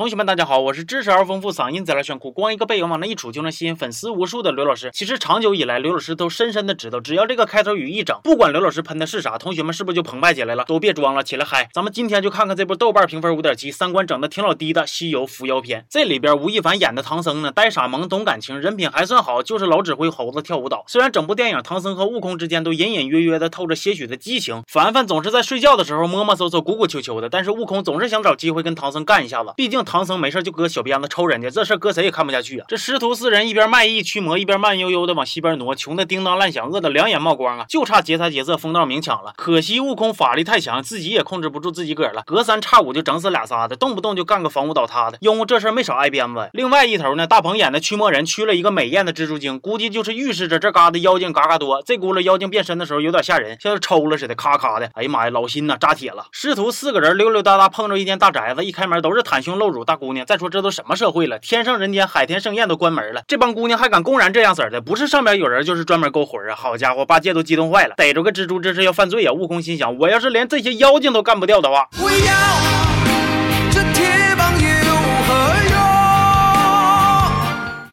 同学们，大家好，我是知识而丰富、嗓音贼拉炫酷、光一个背影往那一杵就能吸引粉丝无数的刘老师。其实长久以来，刘老师都深深的知道，只要这个开头语一整，不管刘老师喷的是啥，同学们是不是就澎湃起来了？都别装了，起来嗨！咱们今天就看看这部豆瓣评分五点七、三观整的挺老低的《西游伏妖篇》。这里边吴亦凡演的唐僧呢，呆傻萌，懂感情，人品还算好，就是老指挥猴子跳舞蹈。虽然整部电影唐僧和悟空之间都隐隐约约的透着些许的激情，凡凡总是在睡觉的时候摸摸搜搜、鼓鼓秋秋的，但是悟空总是想找机会跟唐僧干一下子，毕竟。唐僧没事就搁小鞭子抽人家，这事搁谁也看不下去啊！这师徒四人一边卖艺驱魔，一边慢悠悠的往西边挪，穷的叮当乱响，饿的两眼冒光啊！就差劫财劫色、疯道明抢了。可惜悟空法力太强，自己也控制不住自己个儿了，隔三差五就整死俩仨的，动不动就干个房屋倒塌的。因为这事没少挨鞭子。另外一头呢，大鹏演的驱魔人驱了一个美艳的蜘蛛精，估计就是预示着这嘎达妖精嘎嘎多。这轱辘妖精变身的时候有点吓人，像是抽了似的，咔咔的。哎呀妈呀，老心呐，扎铁了。师徒四个人溜溜达达碰着一间大宅子，一开门都是袒胸露乳大姑娘。再说。这都什么社会了？天上人间，海天盛宴都关门了，这帮姑娘还敢公然这样式的？不是上边有人，就是专门勾魂啊！好家伙，八戒都激动坏了，逮着个蜘蛛这是要犯罪啊！悟空心想，我要是连这些妖精都干不掉的话，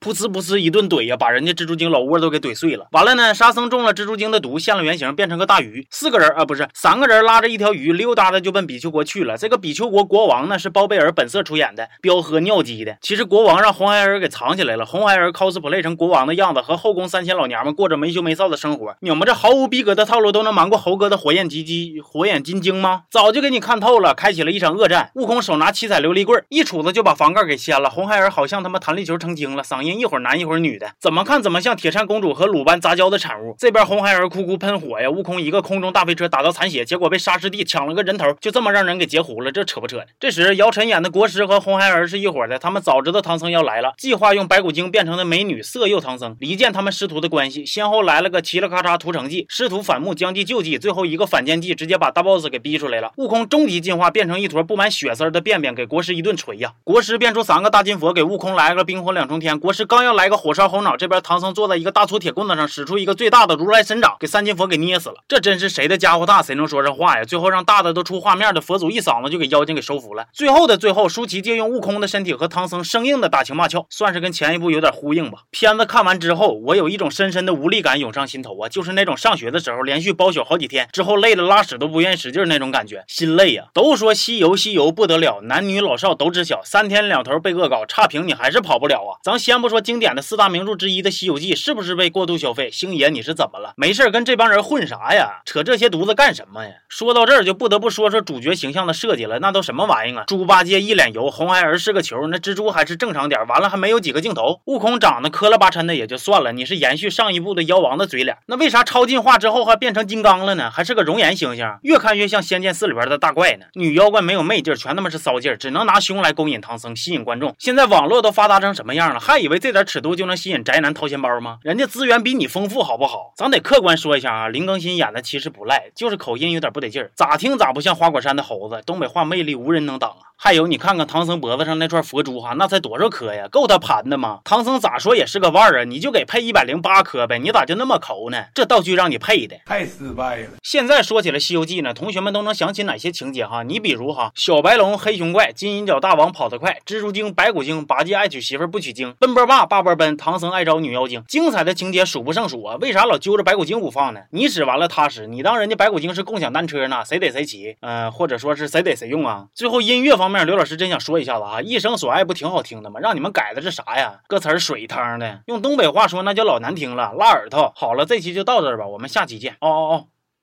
噗呲噗呲一顿怼呀，把人家蜘蛛精老窝都给怼碎了。完了呢，沙僧中了蜘蛛精的毒，现了原形，变成个大鱼。四个人啊，不是三个人，拉着一条鱼溜达的就奔比丘国去了。这个比丘国国王呢是包贝尔本色出演的，彪喝尿鸡的。其实国王让红孩儿给藏起来了，红孩儿 cosplay 成国王的样子，和后宫三千老娘们过着没羞没臊的生活。你们这毫无逼格的套路都能瞒过猴哥的火眼金睛？火眼金睛吗？早就给你看透了，开启了一场恶战。悟空手拿七彩琉璃棍，一杵子就把房盖给掀了。红孩儿好像他妈弹力球成精了，嗓音。一会儿男一会儿女的，怎么看怎么像铁扇公主和鲁班杂交的产物。这边红孩儿哭哭喷火呀，悟空一个空中大飞车打到残血，结果被沙师弟抢了个人头，就这么让人给截胡了，这扯不扯？这时姚晨演的国师和红孩儿是一伙的，他们早知道唐僧要来了，计划用白骨精变成的美女色诱唐僧，离间他们师徒的关系，先后来了个嘁哩咔嚓屠城计，师徒反目将计就计，最后一个反间计，直接把大 boss 给逼出来了。悟空终极进化变成一坨布满血丝的便便，给国师一顿锤呀！国师变出三个大金佛，给悟空来个冰火两重天。国师刚要来。个火烧后脑，这边唐僧坐在一个大粗铁棍子上，使出一个最大的如来神掌，给三金佛给捏死了。这真是谁的家伙大，谁能说上话呀？最后让大的都出画面的佛祖一嗓子就给妖精给收服了。最后的最后，舒淇借用悟空的身体和唐僧生硬的打情骂俏，算是跟前一部有点呼应吧。片子看完之后，我有一种深深的无力感涌上心头啊，就是那种上学的时候连续包宿好几天之后累的拉屎都不愿意使劲那种感觉，心累呀。都说西游西游不得了，男女老少都知晓，三天两头被恶搞，差评你还是跑不了啊。咱先不说经典的四大名著之一。的《西游记》是不是被过度消费？星爷，你是怎么了？没事跟这帮人混啥呀？扯这些犊子干什么呀？说到这儿，就不得不说说主角形象的设计了。那都什么玩意儿啊？猪八戒一脸油，红孩儿是个球，那蜘蛛还是正常点。完了还没有几个镜头。悟空长得磕了巴碜的也就算了，你是延续上一部的妖王的嘴脸。那为啥超进化之后还变成金刚了呢？还是个熔岩形象，越看越像《仙剑四》里边的大怪呢。女妖怪没有媚劲，全他妈是骚劲，只能拿胸来勾引唐僧，吸引观众。现在网络都发达成什么样了？还以为这点尺度就能吸引宅男掏钱包吗？人家资源比你丰富，好不好？咱得客观说一下啊，林更新演的其实不赖，就是口音有点不得劲儿，咋听咋不像花果山的猴子。东北话魅力无人能挡啊！还有你看看唐僧脖子上那串佛珠哈，那才多少颗呀？够他盘的吗？唐僧咋说也是个腕儿啊，你就给配一百零八颗呗，你咋就那么抠呢？这道具让你配的太失败了。现在说起来《西游记》呢，同学们都能想起哪些情节哈？你比如哈，小白龙、黑熊怪、金银角大王跑得快，蜘蛛精、白骨精、八戒爱娶媳妇不娶精，奔波霸、霸波奔，唐僧爱招女妖精，精彩的情节。数不胜数啊！为啥老揪着白骨精不放呢？你使完了他使，你当人家白骨精是共享单车呢？谁得谁骑？嗯，或者说是谁得谁用啊？最后音乐方面，刘老师真想说一下子啊，一生所爱不挺好听的吗？让你们改的是啥呀？歌词水汤的，用东北话说那叫老难听了，拉耳朵。好了，这期就到这儿吧，我们下期见。哦哦哦。